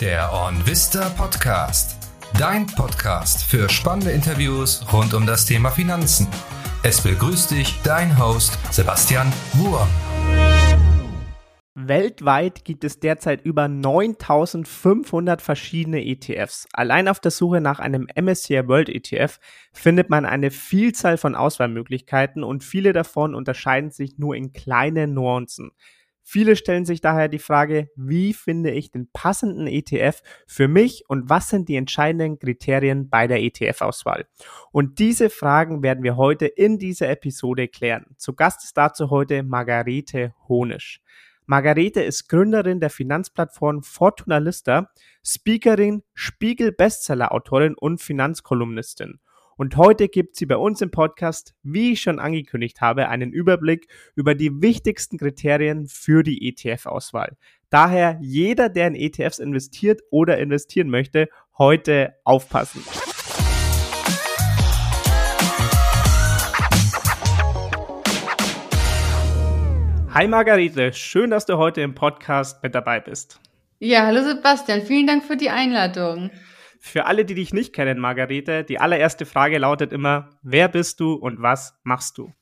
Der OnVista Podcast. Dein Podcast für spannende Interviews rund um das Thema Finanzen. Es begrüßt dich dein Host Sebastian Wurm. Weltweit gibt es derzeit über 9500 verschiedene ETFs. Allein auf der Suche nach einem MSCI World ETF findet man eine Vielzahl von Auswahlmöglichkeiten und viele davon unterscheiden sich nur in kleinen Nuancen. Viele stellen sich daher die Frage, wie finde ich den passenden ETF für mich und was sind die entscheidenden Kriterien bei der ETF-Auswahl? Und diese Fragen werden wir heute in dieser Episode klären. Zu Gast ist dazu heute Margarete Honisch. Margarete ist Gründerin der Finanzplattform Fortuna Lista, Speakerin, Spiegel-Bestseller-Autorin und Finanzkolumnistin. Und heute gibt sie bei uns im Podcast, wie ich schon angekündigt habe, einen Überblick über die wichtigsten Kriterien für die ETF-Auswahl. Daher jeder, der in ETFs investiert oder investieren möchte, heute aufpassen. Hi Margarete, schön, dass du heute im Podcast mit dabei bist. Ja, hallo Sebastian, vielen Dank für die Einladung. Für alle, die dich nicht kennen, Margarete, die allererste Frage lautet immer, wer bist du und was machst du?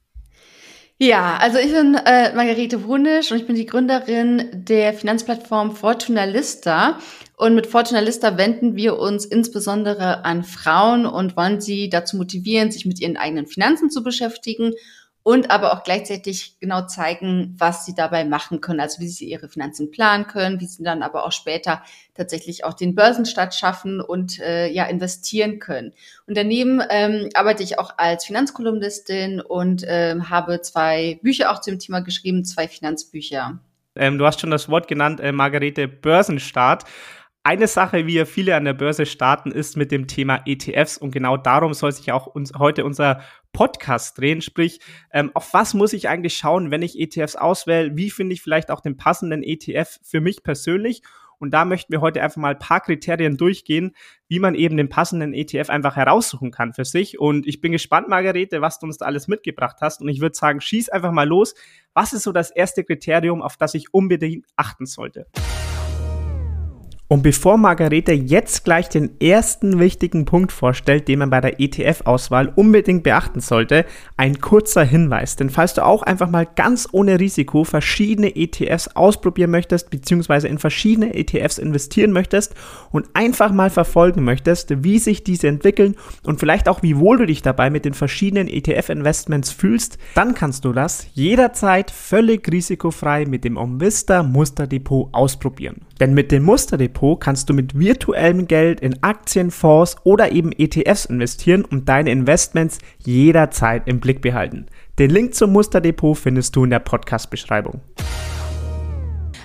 Ja, also ich bin äh, Margarete Wunisch und ich bin die Gründerin der Finanzplattform Fortuna Lista. Und mit Fortuna Lista wenden wir uns insbesondere an Frauen und wollen sie dazu motivieren, sich mit ihren eigenen Finanzen zu beschäftigen und aber auch gleichzeitig genau zeigen, was sie dabei machen können, also wie sie ihre Finanzen planen können, wie sie dann aber auch später tatsächlich auch den Börsenstart schaffen und äh, ja investieren können. Und daneben ähm, arbeite ich auch als Finanzkolumnistin und ähm, habe zwei Bücher auch zum Thema geschrieben, zwei Finanzbücher. Ähm, du hast schon das Wort genannt, äh, Margarete Börsenstart. Eine Sache, wie ja viele an der Börse starten, ist mit dem Thema ETFs und genau darum soll sich auch uns heute unser Podcast drehen. Sprich, ähm, auf was muss ich eigentlich schauen, wenn ich ETFs auswähle? Wie finde ich vielleicht auch den passenden ETF für mich persönlich? Und da möchten wir heute einfach mal ein paar Kriterien durchgehen, wie man eben den passenden ETF einfach heraussuchen kann für sich. Und ich bin gespannt, Margarete, was du uns da alles mitgebracht hast. Und ich würde sagen, schieß einfach mal los. Was ist so das erste Kriterium, auf das ich unbedingt achten sollte? Und bevor Margarete jetzt gleich den ersten wichtigen Punkt vorstellt, den man bei der ETF-Auswahl unbedingt beachten sollte, ein kurzer Hinweis. Denn falls du auch einfach mal ganz ohne Risiko verschiedene ETFs ausprobieren möchtest, beziehungsweise in verschiedene ETFs investieren möchtest und einfach mal verfolgen möchtest, wie sich diese entwickeln und vielleicht auch wie wohl du dich dabei mit den verschiedenen ETF-Investments fühlst, dann kannst du das jederzeit völlig risikofrei mit dem Omvista Musterdepot ausprobieren. Denn mit dem Musterdepot kannst du mit virtuellem Geld in Aktien, Fonds oder eben ETFs investieren und deine Investments jederzeit im Blick behalten. Den Link zum Musterdepot findest du in der Podcast-Beschreibung.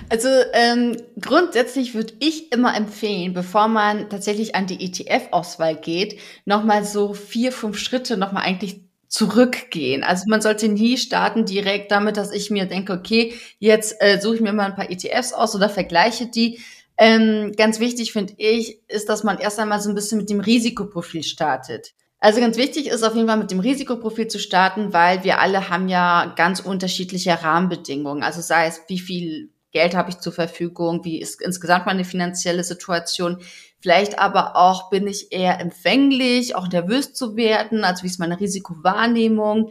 Also ähm, grundsätzlich würde ich immer empfehlen, bevor man tatsächlich an die ETF-Auswahl geht, nochmal so vier, fünf Schritte nochmal eigentlich zurückgehen. Also man sollte nie starten direkt damit, dass ich mir denke, okay, jetzt äh, suche ich mir mal ein paar ETFs aus oder vergleiche die. Ähm, ganz wichtig finde ich, ist, dass man erst einmal so ein bisschen mit dem Risikoprofil startet. Also ganz wichtig ist auf jeden Fall mit dem Risikoprofil zu starten, weil wir alle haben ja ganz unterschiedliche Rahmenbedingungen. Also sei es, wie viel Geld habe ich zur Verfügung, wie ist insgesamt meine finanzielle Situation, Vielleicht aber auch bin ich eher empfänglich, auch nervös zu werden, also wie ist meine Risikowahrnehmung,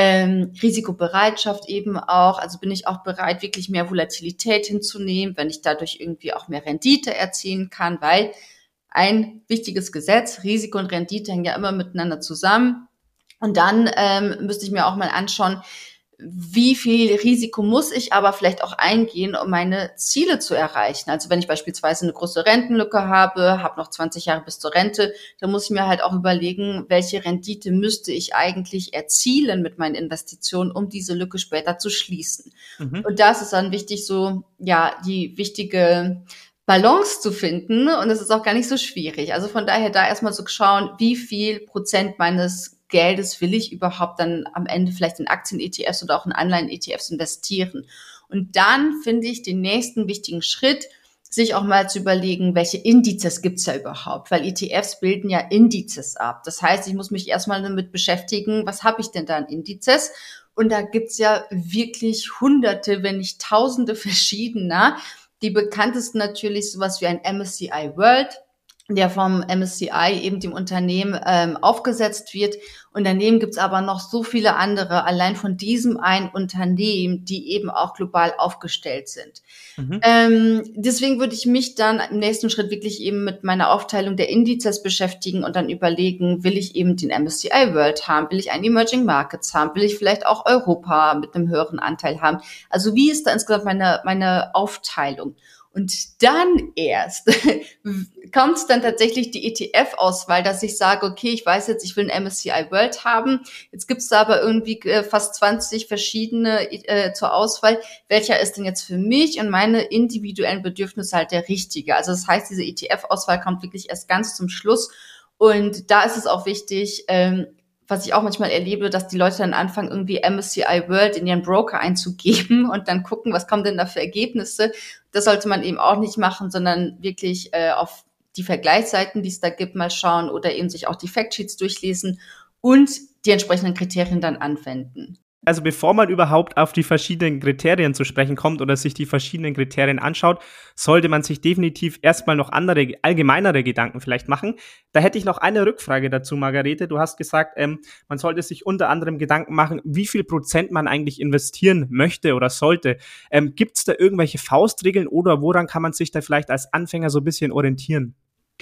ähm, Risikobereitschaft eben auch, also bin ich auch bereit, wirklich mehr Volatilität hinzunehmen, wenn ich dadurch irgendwie auch mehr Rendite erzielen kann, weil ein wichtiges Gesetz, Risiko und Rendite hängen ja immer miteinander zusammen. Und dann ähm, müsste ich mir auch mal anschauen, wie viel Risiko muss ich aber vielleicht auch eingehen, um meine Ziele zu erreichen. Also wenn ich beispielsweise eine große Rentenlücke habe, habe noch 20 Jahre bis zur Rente, dann muss ich mir halt auch überlegen, welche Rendite müsste ich eigentlich erzielen mit meinen Investitionen, um diese Lücke später zu schließen. Mhm. Und das ist dann wichtig, so ja die wichtige Balance zu finden. Und es ist auch gar nicht so schwierig. Also von daher da erstmal so schauen, wie viel Prozent meines Geldes will ich überhaupt dann am Ende vielleicht in Aktien-ETFs oder auch in Anleihen-ETFs investieren? Und dann finde ich den nächsten wichtigen Schritt, sich auch mal zu überlegen, welche Indizes gibt's ja überhaupt, weil ETFs bilden ja Indizes ab. Das heißt, ich muss mich erstmal damit beschäftigen, was habe ich denn da an Indizes? Und da gibt's ja wirklich hunderte, wenn nicht tausende verschiedener. Die bekanntesten natürlich sowas wie ein MSCI World, der vom MSCI eben dem Unternehmen ähm, aufgesetzt wird. Und daneben gibt's aber noch so viele andere, allein von diesem ein Unternehmen, die eben auch global aufgestellt sind. Mhm. Ähm, deswegen würde ich mich dann im nächsten Schritt wirklich eben mit meiner Aufteilung der Indizes beschäftigen und dann überlegen, will ich eben den MSCI World haben, will ich einen Emerging Markets haben, will ich vielleicht auch Europa mit einem höheren Anteil haben. Also wie ist da insgesamt meine, meine Aufteilung? Und dann erst kommt dann tatsächlich die ETF-Auswahl, dass ich sage, okay, ich weiß jetzt, ich will ein MSCI World haben. Jetzt gibt es da aber irgendwie äh, fast 20 verschiedene äh, zur Auswahl. Welcher ist denn jetzt für mich und meine individuellen Bedürfnisse halt der richtige? Also das heißt, diese ETF-Auswahl kommt wirklich erst ganz zum Schluss. Und da ist es auch wichtig, ähm, was ich auch manchmal erlebe, dass die Leute dann anfangen, irgendwie MSCI World in ihren Broker einzugeben und dann gucken, was kommen denn da für Ergebnisse. Das sollte man eben auch nicht machen, sondern wirklich äh, auf die Vergleichsseiten, die es da gibt, mal schauen oder eben sich auch die Factsheets durchlesen und die entsprechenden Kriterien dann anwenden also bevor man überhaupt auf die verschiedenen Kriterien zu sprechen kommt oder sich die verschiedenen Kriterien anschaut, sollte man sich definitiv erstmal noch andere, allgemeinere Gedanken vielleicht machen. Da hätte ich noch eine Rückfrage dazu, Margarete. Du hast gesagt, ähm, man sollte sich unter anderem Gedanken machen, wie viel Prozent man eigentlich investieren möchte oder sollte. Ähm, Gibt es da irgendwelche Faustregeln oder woran kann man sich da vielleicht als Anfänger so ein bisschen orientieren?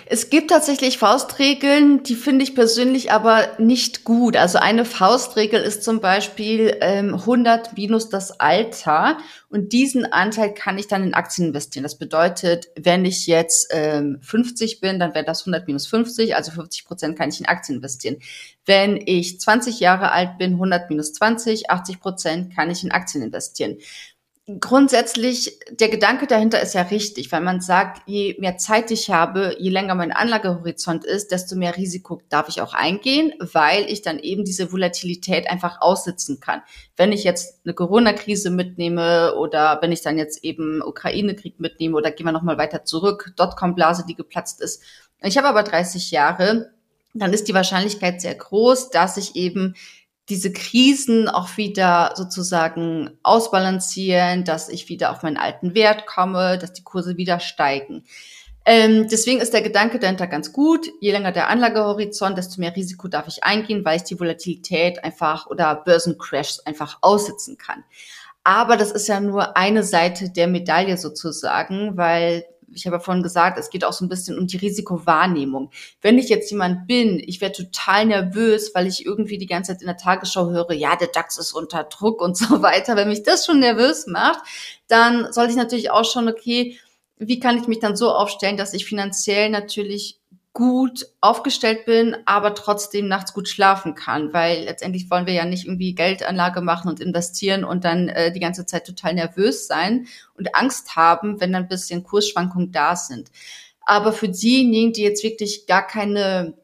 Es gibt tatsächlich Faustregeln, die finde ich persönlich aber nicht gut. Also eine Faustregel ist zum Beispiel ähm, 100 minus das Alter und diesen Anteil kann ich dann in Aktien investieren. Das bedeutet, wenn ich jetzt ähm, 50 bin, dann wäre das 100 minus 50, also 50 Prozent kann ich in Aktien investieren. Wenn ich 20 Jahre alt bin, 100 minus 20, 80 Prozent kann ich in Aktien investieren grundsätzlich, der Gedanke dahinter ist ja richtig, weil man sagt, je mehr Zeit ich habe, je länger mein Anlagehorizont ist, desto mehr Risiko darf ich auch eingehen, weil ich dann eben diese Volatilität einfach aussitzen kann. Wenn ich jetzt eine Corona-Krise mitnehme oder wenn ich dann jetzt eben Ukraine-Krieg mitnehme oder gehen wir nochmal weiter zurück, Dotcom-Blase, die geplatzt ist. Ich habe aber 30 Jahre, dann ist die Wahrscheinlichkeit sehr groß, dass ich eben diese Krisen auch wieder sozusagen ausbalancieren, dass ich wieder auf meinen alten Wert komme, dass die Kurse wieder steigen. Ähm, deswegen ist der Gedanke dahinter ganz gut. Je länger der Anlagehorizont, desto mehr Risiko darf ich eingehen, weil ich die Volatilität einfach oder Börsencrashs einfach aussitzen kann. Aber das ist ja nur eine Seite der Medaille sozusagen, weil ich habe ja vorhin gesagt, es geht auch so ein bisschen um die Risikowahrnehmung. Wenn ich jetzt jemand bin, ich werde total nervös, weil ich irgendwie die ganze Zeit in der Tagesschau höre, ja, der DAX ist unter Druck und so weiter. Wenn mich das schon nervös macht, dann sollte ich natürlich auch schon, okay, wie kann ich mich dann so aufstellen, dass ich finanziell natürlich gut aufgestellt bin, aber trotzdem nachts gut schlafen kann, weil letztendlich wollen wir ja nicht irgendwie Geldanlage machen und investieren und dann äh, die ganze Zeit total nervös sein und Angst haben, wenn dann ein bisschen Kursschwankungen da sind. Aber für diejenigen, die jetzt wirklich gar keine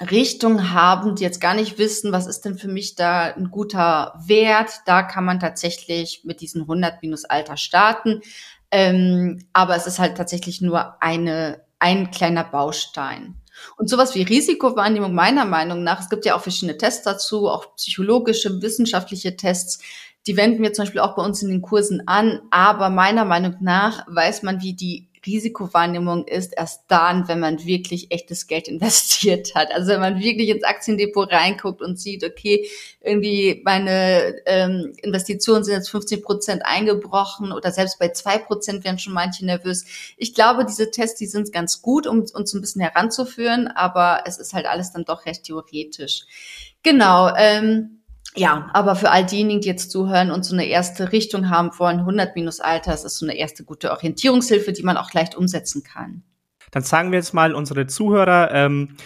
Richtung haben, die jetzt gar nicht wissen, was ist denn für mich da ein guter Wert, da kann man tatsächlich mit diesen 100 minus Alter starten. Ähm, aber es ist halt tatsächlich nur eine ein kleiner Baustein. Und sowas wie Risikowahrnehmung meiner Meinung nach, es gibt ja auch verschiedene Tests dazu, auch psychologische, wissenschaftliche Tests, die wenden wir zum Beispiel auch bei uns in den Kursen an. Aber meiner Meinung nach weiß man, wie die Risikowahrnehmung ist erst dann, wenn man wirklich echtes Geld investiert hat. Also wenn man wirklich ins Aktiendepot reinguckt und sieht, okay, irgendwie meine ähm, Investitionen sind jetzt 15 Prozent eingebrochen oder selbst bei zwei Prozent werden schon manche nervös. Ich glaube, diese Tests, die sind ganz gut, um uns ein bisschen heranzuführen, aber es ist halt alles dann doch recht theoretisch. Genau. Ähm, ja, aber für all diejenigen, die jetzt zuhören und so eine erste Richtung haben wollen, 100 minus Alter, das ist so eine erste gute Orientierungshilfe, die man auch leicht umsetzen kann. Dann sagen wir jetzt mal, unsere Zuhörer ähm,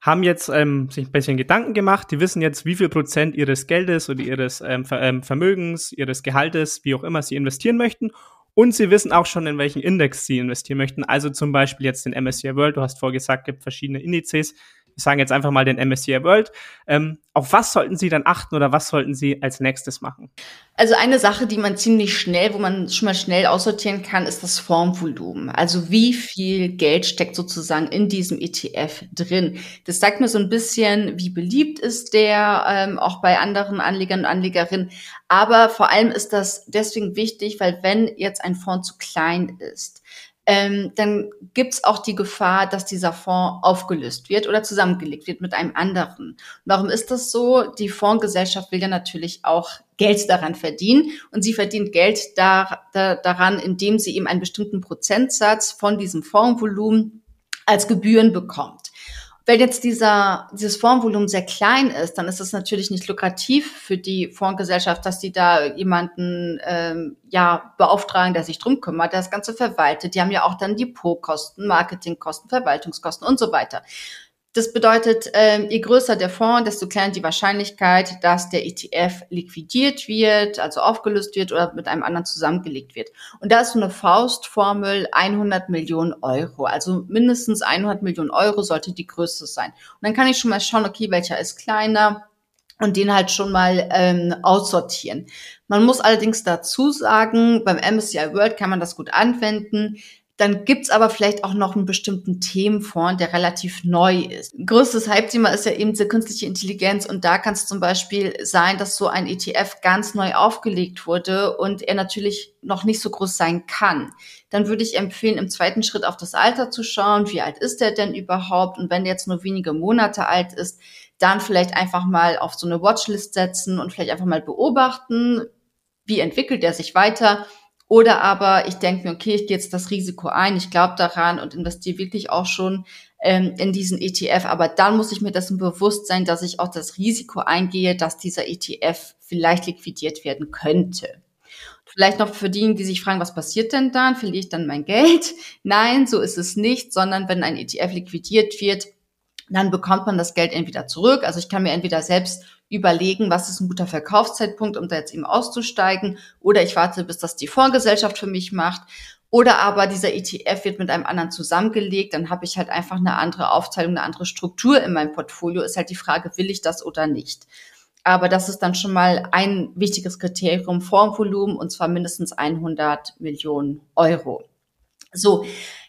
haben jetzt ähm, sich ein bisschen Gedanken gemacht. Die wissen jetzt, wie viel Prozent ihres Geldes oder ihres ähm, ähm, Vermögens, ihres Gehaltes, wie auch immer sie investieren möchten. Und sie wissen auch schon, in welchen Index sie investieren möchten. Also zum Beispiel jetzt den MSCI World. Du hast vorgesagt, gibt verschiedene Indizes sagen jetzt einfach mal den MSCI World. Ähm, auf was sollten Sie dann achten oder was sollten Sie als nächstes machen? Also eine Sache, die man ziemlich schnell, wo man schon mal schnell aussortieren kann, ist das Formvolumen. Also wie viel Geld steckt sozusagen in diesem ETF drin. Das sagt mir so ein bisschen, wie beliebt ist der, ähm, auch bei anderen Anlegern und Anlegerinnen. Aber vor allem ist das deswegen wichtig, weil wenn jetzt ein Fonds zu klein ist, ähm, dann gibt es auch die Gefahr, dass dieser Fonds aufgelöst wird oder zusammengelegt wird mit einem anderen. warum ist das so? Die Fondsgesellschaft will ja natürlich auch Geld daran verdienen und sie verdient Geld da, da, daran, indem sie eben einen bestimmten Prozentsatz von diesem Fondsvolumen als Gebühren bekommt. Wenn jetzt dieser, dieses Fondsvolumen sehr klein ist, dann ist es natürlich nicht lukrativ für die Fondsgesellschaft, dass die da jemanden ähm, ja beauftragen, der sich drum kümmert, der das Ganze verwaltet. Die haben ja auch dann Depotkosten, Marketingkosten, Verwaltungskosten und so weiter. Das bedeutet, äh, je größer der Fonds, desto kleiner die Wahrscheinlichkeit, dass der ETF liquidiert wird, also aufgelöst wird oder mit einem anderen zusammengelegt wird. Und da ist so eine Faustformel 100 Millionen Euro. Also mindestens 100 Millionen Euro sollte die Größe sein. Und dann kann ich schon mal schauen, okay, welcher ist kleiner und den halt schon mal ähm, aussortieren. Man muss allerdings dazu sagen, beim MSCI World kann man das gut anwenden. Dann gibt's aber vielleicht auch noch einen bestimmten Themenfonds, der relativ neu ist. Größtes Hype-Thema ist ja eben die künstliche Intelligenz und da kann es zum Beispiel sein, dass so ein ETF ganz neu aufgelegt wurde und er natürlich noch nicht so groß sein kann. Dann würde ich empfehlen, im zweiten Schritt auf das Alter zu schauen. Wie alt ist der denn überhaupt? Und wenn der jetzt nur wenige Monate alt ist, dann vielleicht einfach mal auf so eine Watchlist setzen und vielleicht einfach mal beobachten, wie entwickelt er sich weiter oder aber ich denke mir, okay, ich gehe jetzt das Risiko ein, ich glaube daran und investiere wirklich auch schon ähm, in diesen ETF. Aber dann muss ich mir dessen bewusst sein, dass ich auch das Risiko eingehe, dass dieser ETF vielleicht liquidiert werden könnte. Vielleicht noch für diejenigen, die sich fragen, was passiert denn dann? Verliere ich dann mein Geld? Nein, so ist es nicht, sondern wenn ein ETF liquidiert wird, dann bekommt man das Geld entweder zurück. Also ich kann mir entweder selbst überlegen, was ist ein guter Verkaufszeitpunkt, um da jetzt eben auszusteigen, oder ich warte, bis das die Fondsgesellschaft für mich macht. Oder aber dieser ETF wird mit einem anderen zusammengelegt, dann habe ich halt einfach eine andere Aufteilung, eine andere Struktur in meinem Portfolio. Ist halt die Frage, will ich das oder nicht? Aber das ist dann schon mal ein wichtiges Kriterium, Fondsvolumen, und zwar mindestens 100 Millionen Euro. So,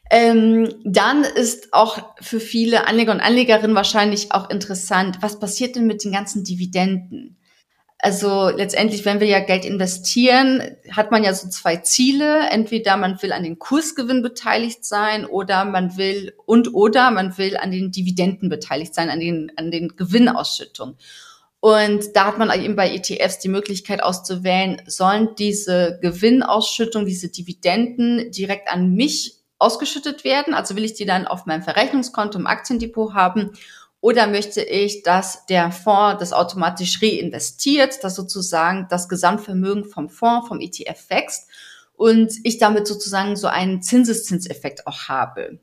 ähm, dann ist auch für viele Anleger und Anlegerinnen wahrscheinlich auch interessant, was passiert denn mit den ganzen Dividenden? Also letztendlich, wenn wir ja Geld investieren, hat man ja so zwei Ziele. Entweder man will an den Kursgewinn beteiligt sein oder man will und oder man will an den Dividenden beteiligt sein, an den, an den Gewinnausschüttungen. Und da hat man eben bei ETFs die Möglichkeit auszuwählen, sollen diese Gewinnausschüttung, diese Dividenden direkt an mich ausgeschüttet werden? Also will ich die dann auf meinem Verrechnungskonto im Aktiendepot haben? Oder möchte ich, dass der Fonds das automatisch reinvestiert, dass sozusagen das Gesamtvermögen vom Fonds, vom ETF wächst und ich damit sozusagen so einen Zinseszinseffekt auch habe?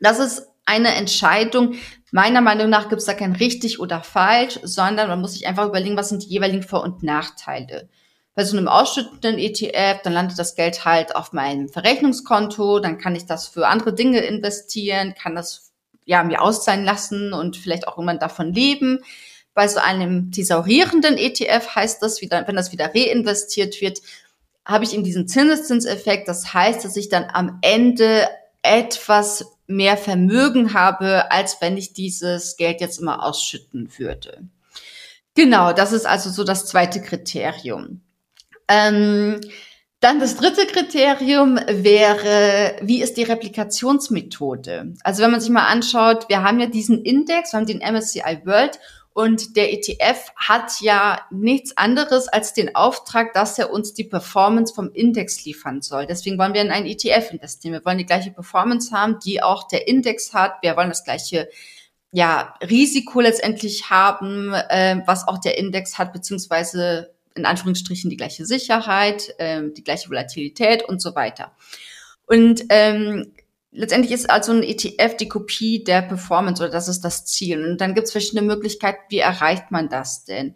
Das ist eine Entscheidung. Meiner Meinung nach gibt es da kein richtig oder falsch, sondern man muss sich einfach überlegen, was sind die jeweiligen Vor- und Nachteile bei so einem ausschüttenden ETF, dann landet das Geld halt auf meinem Verrechnungskonto, dann kann ich das für andere Dinge investieren, kann das ja mir auszahlen lassen und vielleicht auch irgendwann davon leben. Bei so einem thesaurierenden ETF heißt das wieder, wenn das wieder reinvestiert wird, habe ich eben diesen Zinseszinseffekt. Das heißt, dass ich dann am Ende etwas mehr Vermögen habe, als wenn ich dieses Geld jetzt immer ausschütten würde. Genau, das ist also so das zweite Kriterium. Ähm, dann das dritte Kriterium wäre, wie ist die Replikationsmethode? Also wenn man sich mal anschaut, wir haben ja diesen Index, wir haben den MSCI World und der ETF hat ja nichts anderes als den Auftrag, dass er uns die Performance vom Index liefern soll. Deswegen wollen wir in einen ETF investieren. Wir wollen die gleiche Performance haben, die auch der Index hat. Wir wollen das gleiche ja, Risiko letztendlich haben, äh, was auch der Index hat, beziehungsweise in Anführungsstrichen die gleiche Sicherheit, ähm, die gleiche Volatilität und so weiter. Und ähm, letztendlich ist also ein ETF die Kopie der Performance oder das ist das Ziel. Und dann gibt es verschiedene Möglichkeiten, wie erreicht man das denn?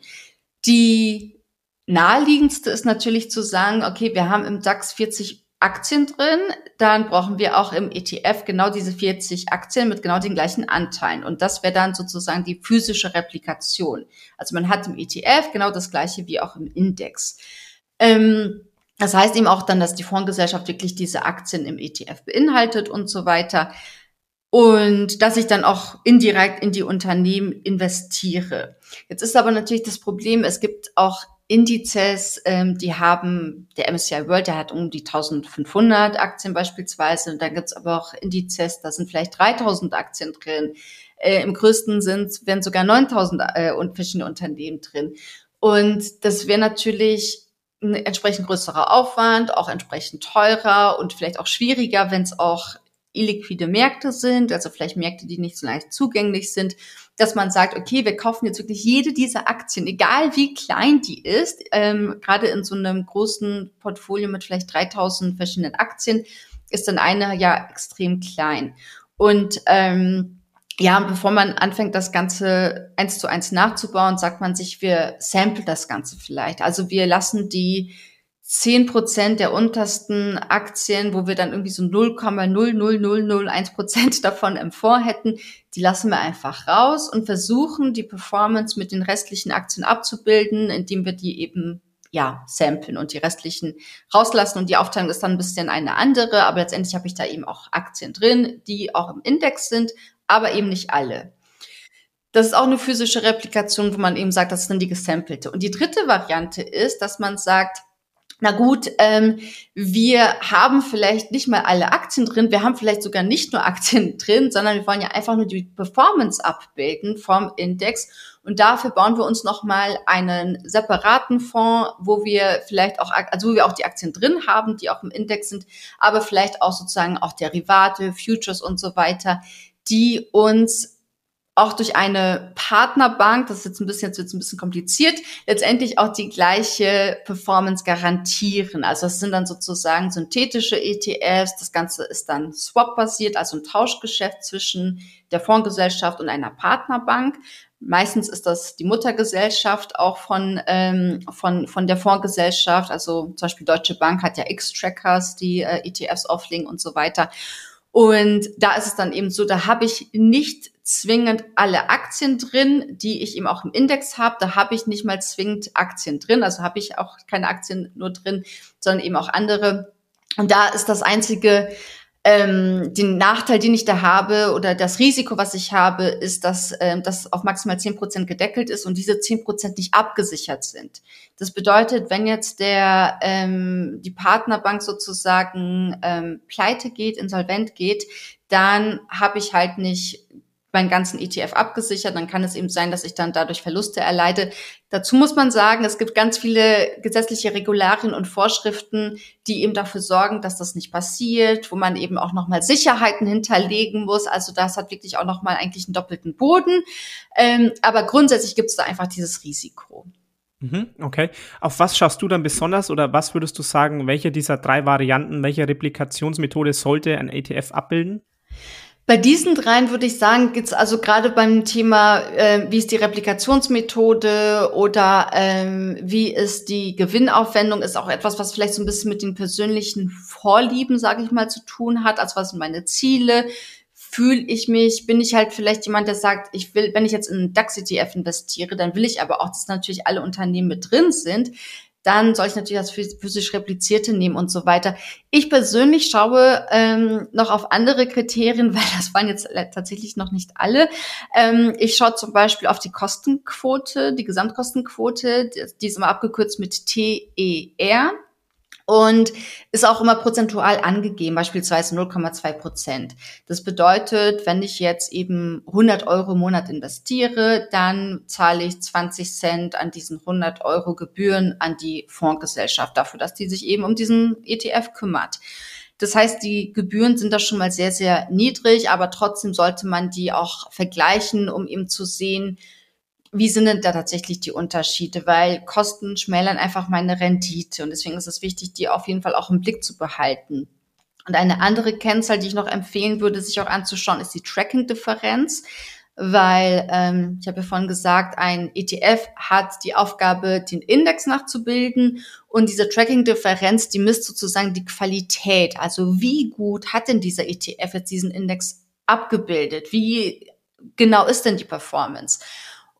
Die naheliegendste ist natürlich zu sagen, okay, wir haben im DAX 40 Aktien drin, dann brauchen wir auch im ETF genau diese 40 Aktien mit genau den gleichen Anteilen. Und das wäre dann sozusagen die physische Replikation. Also man hat im ETF genau das gleiche wie auch im Index. Ähm, das heißt eben auch dann, dass die Fondsgesellschaft wirklich diese Aktien im ETF beinhaltet und so weiter. Und dass ich dann auch indirekt in die Unternehmen investiere. Jetzt ist aber natürlich das Problem, es gibt auch Indizes, ähm, die haben, der MSCI World, der hat um die 1500 Aktien beispielsweise. Und dann gibt's aber auch Indizes, da sind vielleicht 3000 Aktien drin. Äh, Im größten sind, werden sogar 9000 äh, und verschiedene Unternehmen drin. Und das wäre natürlich ein entsprechend größerer Aufwand, auch entsprechend teurer und vielleicht auch schwieriger, wenn es auch illiquide Märkte sind, also vielleicht Märkte, die nicht so leicht zugänglich sind, dass man sagt, okay, wir kaufen jetzt wirklich jede dieser Aktien, egal wie klein die ist, ähm, gerade in so einem großen Portfolio mit vielleicht 3000 verschiedenen Aktien, ist dann eine ja extrem klein. Und ähm, ja, bevor man anfängt, das Ganze eins zu eins nachzubauen, sagt man sich, wir sample das Ganze vielleicht. Also wir lassen die zehn Prozent der untersten Aktien, wo wir dann irgendwie so 0,00001 Prozent davon im Fonds hätten, die lassen wir einfach raus und versuchen, die Performance mit den restlichen Aktien abzubilden, indem wir die eben ja, samplen und die restlichen rauslassen. Und die Aufteilung ist dann ein bisschen eine andere, aber letztendlich habe ich da eben auch Aktien drin, die auch im Index sind, aber eben nicht alle. Das ist auch eine physische Replikation, wo man eben sagt, das dann die gesampelte. Und die dritte Variante ist, dass man sagt, na gut, ähm, wir haben vielleicht nicht mal alle Aktien drin, wir haben vielleicht sogar nicht nur Aktien drin, sondern wir wollen ja einfach nur die Performance abbilden vom Index. Und dafür bauen wir uns nochmal einen separaten Fonds, wo wir vielleicht auch, also wo wir auch die Aktien drin haben, die auch im Index sind, aber vielleicht auch sozusagen auch Derivate, Futures und so weiter, die uns auch durch eine Partnerbank, das ist jetzt ein bisschen, jetzt wird ein bisschen kompliziert, letztendlich auch die gleiche Performance garantieren. Also es sind dann sozusagen synthetische ETFs, das Ganze ist dann Swap-basiert, also ein Tauschgeschäft zwischen der Fondsgesellschaft und einer Partnerbank. Meistens ist das die Muttergesellschaft auch von, ähm, von, von der Fondsgesellschaft. Also zum Beispiel Deutsche Bank hat ja X-Trackers, die äh, ETFs auflegen und so weiter. Und da ist es dann eben so, da habe ich nicht zwingend alle Aktien drin, die ich eben auch im Index habe. Da habe ich nicht mal zwingend Aktien drin. Also habe ich auch keine Aktien nur drin, sondern eben auch andere. Und da ist das einzige, ähm, den Nachteil, den ich da habe oder das Risiko, was ich habe, ist, dass ähm, das auf maximal zehn Prozent gedeckelt ist und diese zehn Prozent nicht abgesichert sind. Das bedeutet, wenn jetzt der ähm, die Partnerbank sozusagen ähm, pleite geht, insolvent geht, dann habe ich halt nicht meinen ganzen ETF abgesichert, dann kann es eben sein, dass ich dann dadurch Verluste erleide. Dazu muss man sagen, es gibt ganz viele gesetzliche Regularien und Vorschriften, die eben dafür sorgen, dass das nicht passiert, wo man eben auch nochmal Sicherheiten hinterlegen muss. Also das hat wirklich auch nochmal eigentlich einen doppelten Boden. Ähm, aber grundsätzlich gibt es da einfach dieses Risiko. Mhm, okay. Auf was schaust du dann besonders oder was würdest du sagen, welche dieser drei Varianten, welche Replikationsmethode sollte ein ETF abbilden? Bei diesen dreien würde ich sagen, geht's also gerade beim Thema, äh, wie ist die Replikationsmethode oder ähm, wie ist die Gewinnaufwendung, ist auch etwas, was vielleicht so ein bisschen mit den persönlichen Vorlieben, sage ich mal, zu tun hat. Also was sind meine Ziele? Fühle ich mich, bin ich halt vielleicht jemand, der sagt, ich will, wenn ich jetzt in einen DAX-ETF investiere, dann will ich aber auch, dass natürlich alle Unternehmen mit drin sind dann soll ich natürlich das physisch replizierte nehmen und so weiter. Ich persönlich schaue ähm, noch auf andere Kriterien, weil das waren jetzt tatsächlich noch nicht alle. Ähm, ich schaue zum Beispiel auf die Kostenquote, die Gesamtkostenquote, die ist immer abgekürzt mit TER und ist auch immer prozentual angegeben, beispielsweise 0,2 Prozent. Das bedeutet, wenn ich jetzt eben 100 Euro im Monat investiere, dann zahle ich 20 Cent an diesen 100 Euro Gebühren an die Fondsgesellschaft dafür, dass die sich eben um diesen ETF kümmert. Das heißt, die Gebühren sind da schon mal sehr, sehr niedrig, aber trotzdem sollte man die auch vergleichen, um eben zu sehen, wie sind denn da tatsächlich die Unterschiede? Weil Kosten schmälern einfach meine Rendite und deswegen ist es wichtig, die auf jeden Fall auch im Blick zu behalten. Und eine andere Kennzahl, die ich noch empfehlen würde, sich auch anzuschauen, ist die Tracking-Differenz. weil ähm, ich habe ja vorhin gesagt, ein ETF hat die Aufgabe, den Index nachzubilden und diese Tracking-Differenz, die misst sozusagen die Qualität. Also wie gut hat denn dieser ETF jetzt diesen Index abgebildet? Wie genau ist denn die Performance?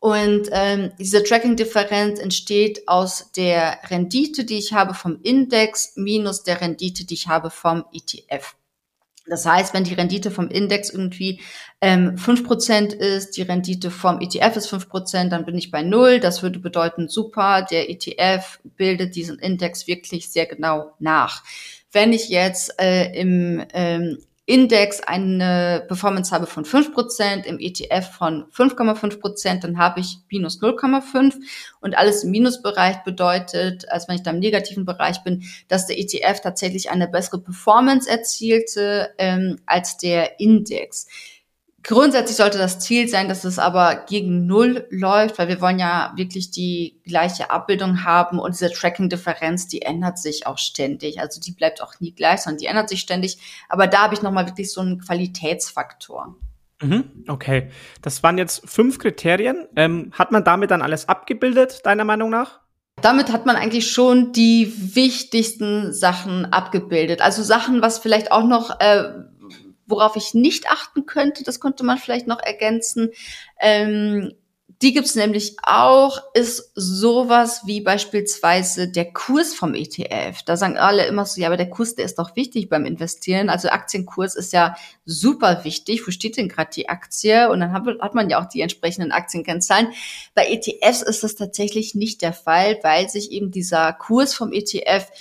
Und ähm, diese Tracking-Differenz entsteht aus der Rendite, die ich habe vom Index, minus der Rendite, die ich habe vom ETF. Das heißt, wenn die Rendite vom Index irgendwie ähm, 5% ist, die Rendite vom ETF ist 5%, dann bin ich bei Null. Das würde bedeuten, super, der ETF bildet diesen Index wirklich sehr genau nach. Wenn ich jetzt äh, im ähm, Index eine Performance habe von 5%, im ETF von 5,5%, dann habe ich minus 0,5 und alles im Minusbereich bedeutet, als wenn ich da im negativen Bereich bin, dass der ETF tatsächlich eine bessere Performance erzielte ähm, als der Index. Grundsätzlich sollte das Ziel sein, dass es aber gegen Null läuft, weil wir wollen ja wirklich die gleiche Abbildung haben und diese Tracking-Differenz, die ändert sich auch ständig. Also die bleibt auch nie gleich, sondern die ändert sich ständig. Aber da habe ich nochmal wirklich so einen Qualitätsfaktor. Mhm, okay, das waren jetzt fünf Kriterien. Ähm, hat man damit dann alles abgebildet, deiner Meinung nach? Damit hat man eigentlich schon die wichtigsten Sachen abgebildet. Also Sachen, was vielleicht auch noch äh, Worauf ich nicht achten könnte, das könnte man vielleicht noch ergänzen, ähm, die gibt's nämlich auch, ist sowas wie beispielsweise der Kurs vom ETF. Da sagen alle immer so, ja, aber der Kurs, der ist doch wichtig beim Investieren. Also Aktienkurs ist ja super wichtig. Wo steht denn gerade die Aktie? Und dann hat man ja auch die entsprechenden Aktienkennzahlen. Bei ETFs ist das tatsächlich nicht der Fall, weil sich eben dieser Kurs vom ETF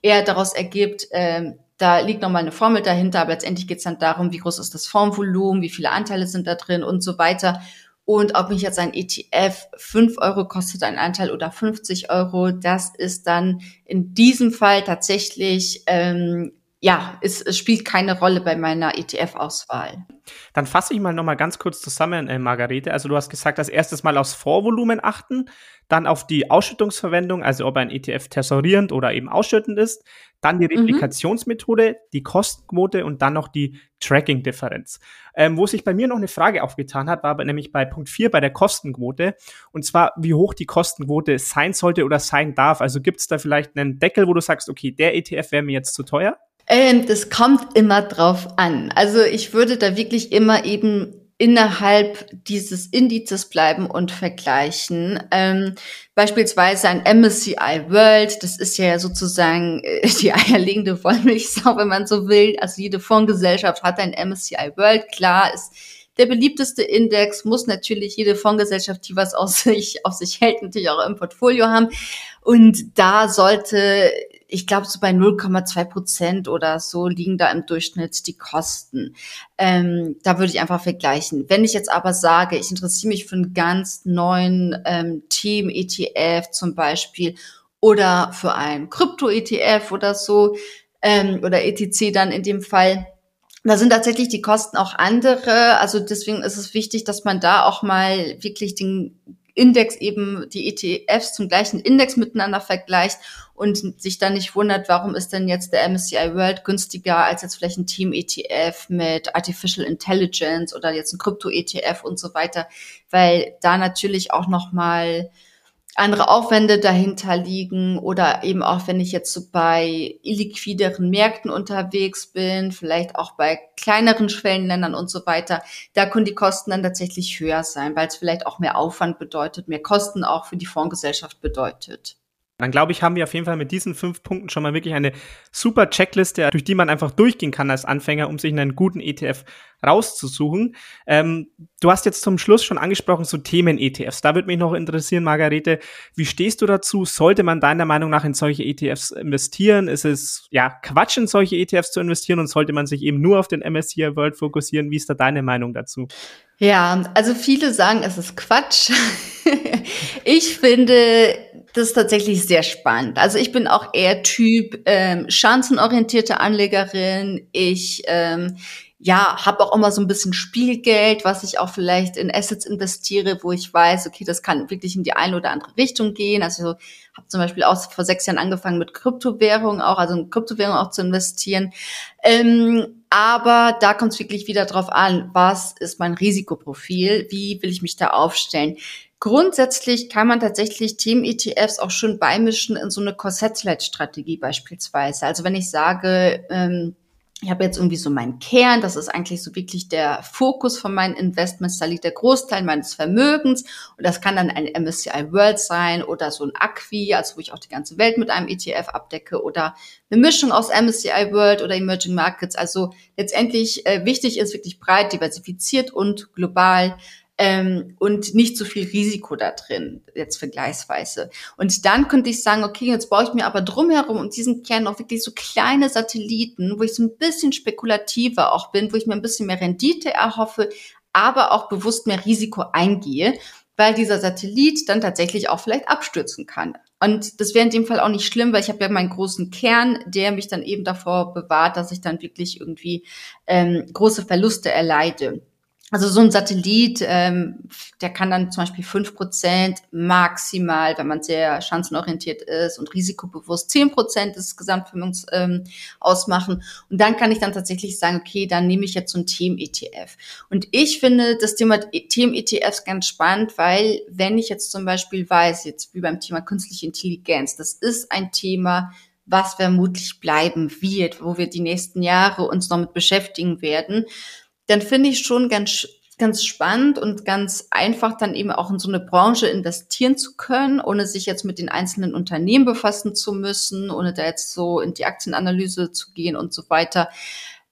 eher daraus ergibt, ähm, da liegt nochmal eine Formel dahinter, aber letztendlich geht es dann darum, wie groß ist das Formvolumen, wie viele Anteile sind da drin und so weiter. Und ob mich jetzt ein ETF 5 Euro kostet, ein Anteil oder 50 Euro, das ist dann in diesem Fall tatsächlich, ähm, ja, es, es spielt keine Rolle bei meiner ETF-Auswahl. Dann fasse ich mal nochmal ganz kurz zusammen, äh, Margarete. Also du hast gesagt, als erstes mal aufs Vorvolumen achten, dann auf die Ausschüttungsverwendung, also ob ein ETF tesorierend oder eben ausschüttend ist, dann die mhm. Replikationsmethode, mhm. die Kostenquote und dann noch die Tracking-Differenz. Ähm, wo sich bei mir noch eine Frage aufgetan hat, war aber nämlich bei Punkt 4 bei der Kostenquote. Und zwar, wie hoch die Kostenquote sein sollte oder sein darf. Also gibt es da vielleicht einen Deckel, wo du sagst, okay, der ETF wäre mir jetzt zu teuer? Ähm, das kommt immer drauf an. Also ich würde da wirklich immer eben innerhalb dieses Indizes bleiben und vergleichen. Ähm, beispielsweise ein MSCI World, das ist ja sozusagen äh, die eierlegende Wollmilchsau, wenn man so will. Also jede Fondsgesellschaft hat ein MSCI World. Klar ist der beliebteste Index, muss natürlich jede Fondsgesellschaft, die was aus sich, auf sich hält, natürlich auch im Portfolio haben. Und da sollte ich glaube, so bei 0,2 Prozent oder so liegen da im Durchschnitt die Kosten. Ähm, da würde ich einfach vergleichen. Wenn ich jetzt aber sage, ich interessiere mich für einen ganz neuen ähm, Themen-ETF zum Beispiel oder für ein Krypto-ETF oder so ähm, oder ETC dann in dem Fall, da sind tatsächlich die Kosten auch andere. Also deswegen ist es wichtig, dass man da auch mal wirklich den Index eben die ETFs zum gleichen Index miteinander vergleicht und sich dann nicht wundert, warum ist denn jetzt der MSCI World günstiger als jetzt vielleicht ein Team ETF mit Artificial Intelligence oder jetzt ein Krypto ETF und so weiter, weil da natürlich auch noch mal andere Aufwände dahinter liegen oder eben auch, wenn ich jetzt so bei illiquideren Märkten unterwegs bin, vielleicht auch bei kleineren Schwellenländern und so weiter, da können die Kosten dann tatsächlich höher sein, weil es vielleicht auch mehr Aufwand bedeutet, mehr Kosten auch für die Fondsgesellschaft bedeutet. Dann glaube ich, haben wir auf jeden Fall mit diesen fünf Punkten schon mal wirklich eine super Checkliste, durch die man einfach durchgehen kann als Anfänger, um sich einen guten ETF rauszusuchen. Ähm, du hast jetzt zum Schluss schon angesprochen, so Themen-ETFs. Da würde mich noch interessieren, Margarete, wie stehst du dazu? Sollte man deiner Meinung nach in solche ETFs investieren? Ist es ja Quatsch, in solche ETFs zu investieren und sollte man sich eben nur auf den MSCI World fokussieren? Wie ist da deine Meinung dazu? Ja, also viele sagen, es ist Quatsch. ich finde das tatsächlich sehr spannend. Also ich bin auch eher Typ ähm, chancenorientierte Anlegerin. Ich ähm, ja, habe auch immer so ein bisschen Spielgeld, was ich auch vielleicht in Assets investiere, wo ich weiß, okay, das kann wirklich in die eine oder andere Richtung gehen. Also habe zum Beispiel auch vor sechs Jahren angefangen mit Kryptowährungen auch, also in Kryptowährungen auch zu investieren. Ähm, aber da kommt es wirklich wieder drauf an, was ist mein Risikoprofil, wie will ich mich da aufstellen. Grundsätzlich kann man tatsächlich Themen-ETFs auch schon beimischen in so eine Korsett-Strategie beispielsweise. Also wenn ich sage, ähm, ich habe jetzt irgendwie so meinen Kern, das ist eigentlich so wirklich der Fokus von meinen Investments, da liegt der Großteil meines Vermögens und das kann dann ein MSCI World sein oder so ein Acqui, also wo ich auch die ganze Welt mit einem ETF abdecke oder eine Mischung aus MSCI World oder Emerging Markets. Also letztendlich äh, wichtig ist wirklich breit diversifiziert und global ähm, und nicht so viel Risiko da drin, jetzt vergleichsweise. Und dann könnte ich sagen, okay, jetzt baue ich mir aber drumherum um diesen Kern noch wirklich so kleine Satelliten, wo ich so ein bisschen spekulativer auch bin, wo ich mir ein bisschen mehr Rendite erhoffe, aber auch bewusst mehr Risiko eingehe, weil dieser Satellit dann tatsächlich auch vielleicht abstürzen kann. Und das wäre in dem Fall auch nicht schlimm, weil ich habe ja meinen großen Kern, der mich dann eben davor bewahrt, dass ich dann wirklich irgendwie ähm, große Verluste erleide. Also so ein Satellit, ähm, der kann dann zum Beispiel fünf Prozent maximal, wenn man sehr chancenorientiert ist und risikobewusst, zehn Prozent des Gesamtvermögens ähm, ausmachen. Und dann kann ich dann tatsächlich sagen, okay, dann nehme ich jetzt so ein Themen-ETF. Und ich finde das Thema Themen-ETFs ganz spannend, weil wenn ich jetzt zum Beispiel weiß, jetzt wie beim Thema künstliche Intelligenz, das ist ein Thema, was vermutlich bleiben wird, wo wir die nächsten Jahre uns noch mit beschäftigen werden dann finde ich schon ganz, ganz spannend und ganz einfach dann eben auch in so eine Branche investieren zu können, ohne sich jetzt mit den einzelnen Unternehmen befassen zu müssen, ohne da jetzt so in die Aktienanalyse zu gehen und so weiter.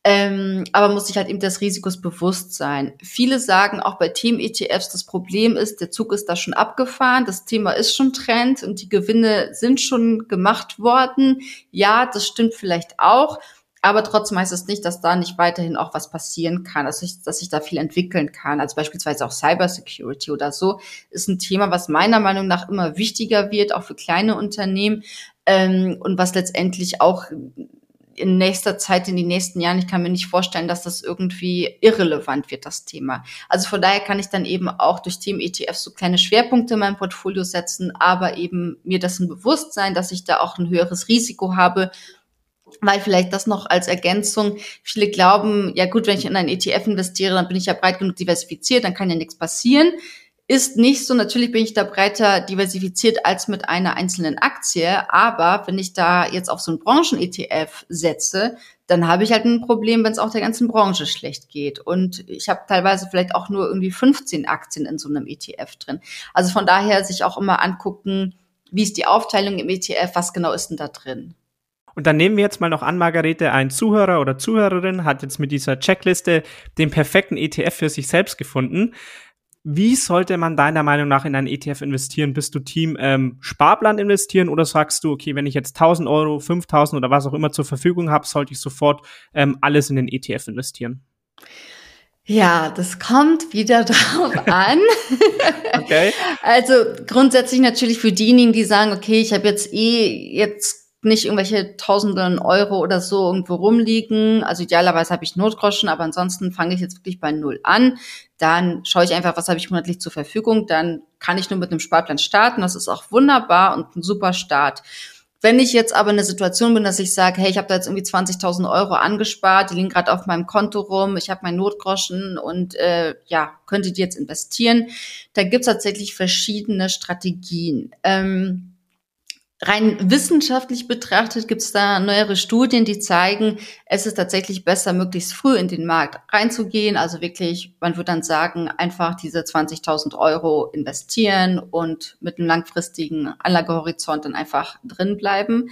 Ähm, aber muss sich halt eben des Risikos bewusst sein. Viele sagen auch bei Themen-ETFs, das Problem ist, der Zug ist da schon abgefahren, das Thema ist schon Trend und die Gewinne sind schon gemacht worden. Ja, das stimmt vielleicht auch. Aber trotzdem heißt es nicht, dass da nicht weiterhin auch was passieren kann, dass sich, dass sich da viel entwickeln kann. Also beispielsweise auch Cybersecurity oder so ist ein Thema, was meiner Meinung nach immer wichtiger wird, auch für kleine Unternehmen ähm, und was letztendlich auch in nächster Zeit, in den nächsten Jahren, ich kann mir nicht vorstellen, dass das irgendwie irrelevant wird, das Thema. Also von daher kann ich dann eben auch durch Themen-ETFs so kleine Schwerpunkte in meinem Portfolio setzen, aber eben mir dessen bewusst sein, dass ich da auch ein höheres Risiko habe weil vielleicht das noch als Ergänzung, viele glauben, ja gut, wenn ich in einen ETF investiere, dann bin ich ja breit genug diversifiziert, dann kann ja nichts passieren. Ist nicht so, natürlich bin ich da breiter diversifiziert als mit einer einzelnen Aktie, aber wenn ich da jetzt auf so einen Branchen-ETF setze, dann habe ich halt ein Problem, wenn es auch der ganzen Branche schlecht geht. Und ich habe teilweise vielleicht auch nur irgendwie 15 Aktien in so einem ETF drin. Also von daher sich auch immer angucken, wie ist die Aufteilung im ETF, was genau ist denn da drin? Und dann nehmen wir jetzt mal noch an, Margarete, ein Zuhörer oder Zuhörerin hat jetzt mit dieser Checkliste den perfekten ETF für sich selbst gefunden. Wie sollte man deiner Meinung nach in einen ETF investieren? Bist du Team ähm, Sparplan investieren oder sagst du, okay, wenn ich jetzt 1000 Euro, 5000 oder was auch immer zur Verfügung habe, sollte ich sofort ähm, alles in den ETF investieren? Ja, das kommt wieder drauf an. okay. Also grundsätzlich natürlich für diejenigen, die sagen, okay, ich habe jetzt eh jetzt nicht irgendwelche Tausenden Euro oder so irgendwo rumliegen. Also idealerweise habe ich Notgroschen, aber ansonsten fange ich jetzt wirklich bei Null an. Dann schaue ich einfach, was habe ich monatlich zur Verfügung. Dann kann ich nur mit einem Sparplan starten. Das ist auch wunderbar und ein super Start. Wenn ich jetzt aber in der Situation bin, dass ich sage, hey, ich habe da jetzt irgendwie 20.000 Euro angespart, die liegen gerade auf meinem Konto rum, ich habe meinen Notgroschen und äh, ja, könnte die jetzt investieren, da gibt's tatsächlich verschiedene Strategien. Ähm, Rein wissenschaftlich betrachtet gibt es da neuere Studien, die zeigen, es ist tatsächlich besser, möglichst früh in den Markt reinzugehen. Also wirklich, man würde dann sagen, einfach diese 20.000 Euro investieren und mit einem langfristigen Anlagehorizont dann einfach drin bleiben.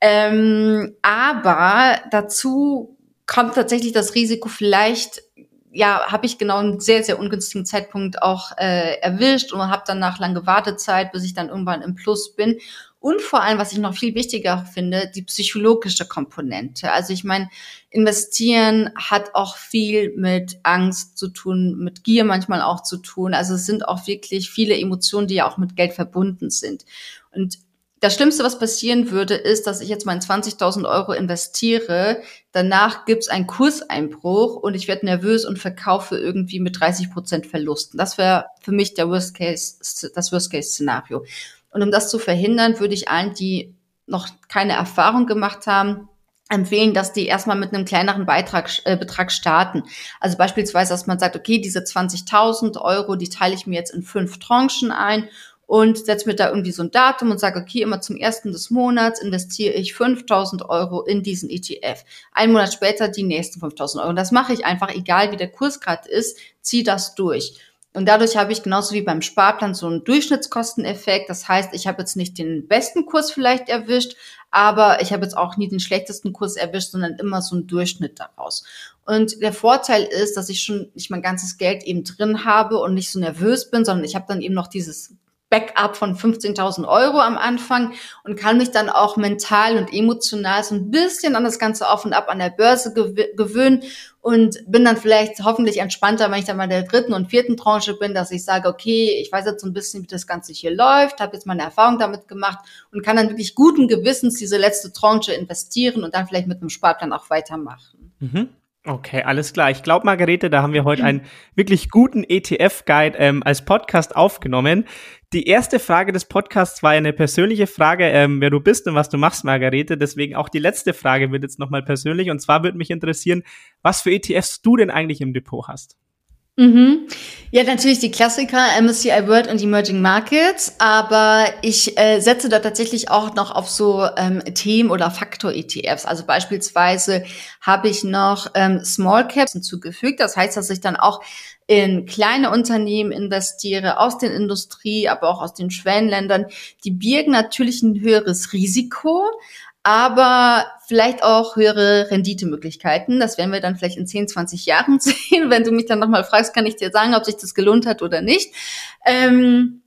Ähm, aber dazu kommt tatsächlich das Risiko vielleicht ja, habe ich genau einen sehr, sehr ungünstigen Zeitpunkt auch äh, erwischt und habe dann nach lange Wartezeit, bis ich dann irgendwann im Plus bin. Und vor allem, was ich noch viel wichtiger finde, die psychologische Komponente. Also ich meine, investieren hat auch viel mit Angst zu tun, mit Gier manchmal auch zu tun. Also es sind auch wirklich viele Emotionen, die ja auch mit Geld verbunden sind. Und das Schlimmste, was passieren würde, ist, dass ich jetzt mal 20.000 Euro investiere. Danach gibt's einen Kurseinbruch und ich werde nervös und verkaufe irgendwie mit 30 Prozent Verlusten. Das wäre für mich der Worst Case, das Worst Case Szenario. Und um das zu verhindern, würde ich allen, die noch keine Erfahrung gemacht haben, empfehlen, dass die erstmal mit einem kleineren Beitrag, äh, Betrag starten. Also beispielsweise, dass man sagt, okay, diese 20.000 Euro, die teile ich mir jetzt in fünf Tranchen ein und setze mir da irgendwie so ein Datum und sage, okay, immer zum ersten des Monats investiere ich 5000 Euro in diesen ETF. Ein Monat später die nächsten 5000 Euro. Und das mache ich einfach, egal wie der Kurs gerade ist, ziehe das durch. Und dadurch habe ich genauso wie beim Sparplan so einen Durchschnittskosteneffekt. Das heißt, ich habe jetzt nicht den besten Kurs vielleicht erwischt, aber ich habe jetzt auch nie den schlechtesten Kurs erwischt, sondern immer so einen Durchschnitt daraus. Und der Vorteil ist, dass ich schon nicht mein ganzes Geld eben drin habe und nicht so nervös bin, sondern ich habe dann eben noch dieses Backup von 15.000 Euro am Anfang und kann mich dann auch mental und emotional so ein bisschen an das Ganze auf und ab an der Börse gewöhnen und bin dann vielleicht hoffentlich entspannter, wenn ich dann mal der dritten und vierten Tranche bin, dass ich sage, okay, ich weiß jetzt so ein bisschen, wie das Ganze hier läuft, habe jetzt meine Erfahrung damit gemacht und kann dann wirklich guten Gewissens diese letzte Tranche investieren und dann vielleicht mit einem Sparplan auch weitermachen. Mhm. Okay, alles klar. Ich glaube, Margarete, da haben wir heute einen wirklich guten ETF-Guide ähm, als Podcast aufgenommen. Die erste Frage des Podcasts war eine persönliche Frage, ähm, wer du bist und was du machst, Margarete. Deswegen auch die letzte Frage wird jetzt nochmal persönlich. Und zwar würde mich interessieren, was für ETFs du denn eigentlich im Depot hast. Mhm. Ja, natürlich die Klassiker, MSCI World und Emerging Markets, aber ich äh, setze da tatsächlich auch noch auf so ähm, Themen- oder Faktor-ETFs. Also beispielsweise habe ich noch ähm, Small Caps hinzugefügt. Das heißt, dass ich dann auch in kleine Unternehmen investiere, aus den Industrie, aber auch aus den Schwellenländern. Die birgen natürlich ein höheres Risiko, aber vielleicht auch höhere Renditemöglichkeiten. Das werden wir dann vielleicht in 10, 20 Jahren sehen. Wenn du mich dann nochmal fragst, kann ich dir sagen, ob sich das gelohnt hat oder nicht. Ähm,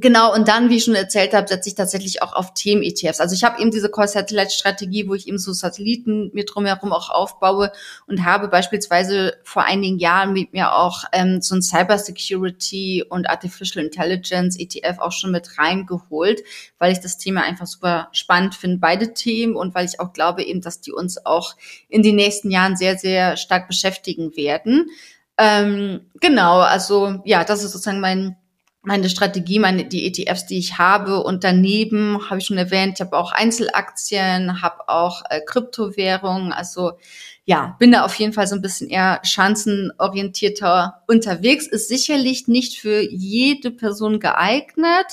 Genau, und dann, wie ich schon erzählt habe, setze ich tatsächlich auch auf Themen-ETFs. Also ich habe eben diese Core-Satellite-Strategie, wo ich eben so Satelliten mir drumherum auch aufbaue und habe beispielsweise vor einigen Jahren mit mir auch ähm, so ein Cybersecurity und Artificial Intelligence ETF auch schon mit reingeholt, weil ich das Thema einfach super spannend finde, beide Themen und weil ich auch glaube eben, dass die uns auch in den nächsten Jahren sehr, sehr stark beschäftigen werden. Ähm, genau, also ja, das ist sozusagen mein meine Strategie, meine die ETFs, die ich habe. Und daneben habe ich schon erwähnt, ich habe auch Einzelaktien, habe auch äh, Kryptowährungen. Also ja, bin da auf jeden Fall so ein bisschen eher chancenorientierter unterwegs. Ist sicherlich nicht für jede Person geeignet.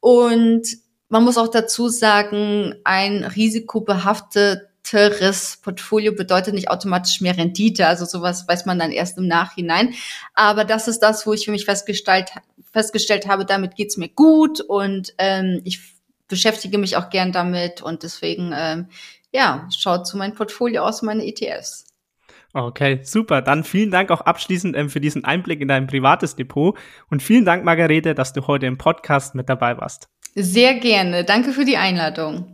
Und man muss auch dazu sagen, ein risikobehaftet breiteres Portfolio bedeutet nicht automatisch mehr Rendite. Also sowas weiß man dann erst im Nachhinein. Aber das ist das, wo ich für mich festgestellt, festgestellt habe, damit geht's mir gut und ähm, ich beschäftige mich auch gern damit und deswegen ähm, ja, schaut zu meinem Portfolio aus, meine ETFs. Okay, super. Dann vielen Dank auch abschließend ähm, für diesen Einblick in dein privates Depot und vielen Dank, Margarete, dass du heute im Podcast mit dabei warst. Sehr gerne. Danke für die Einladung.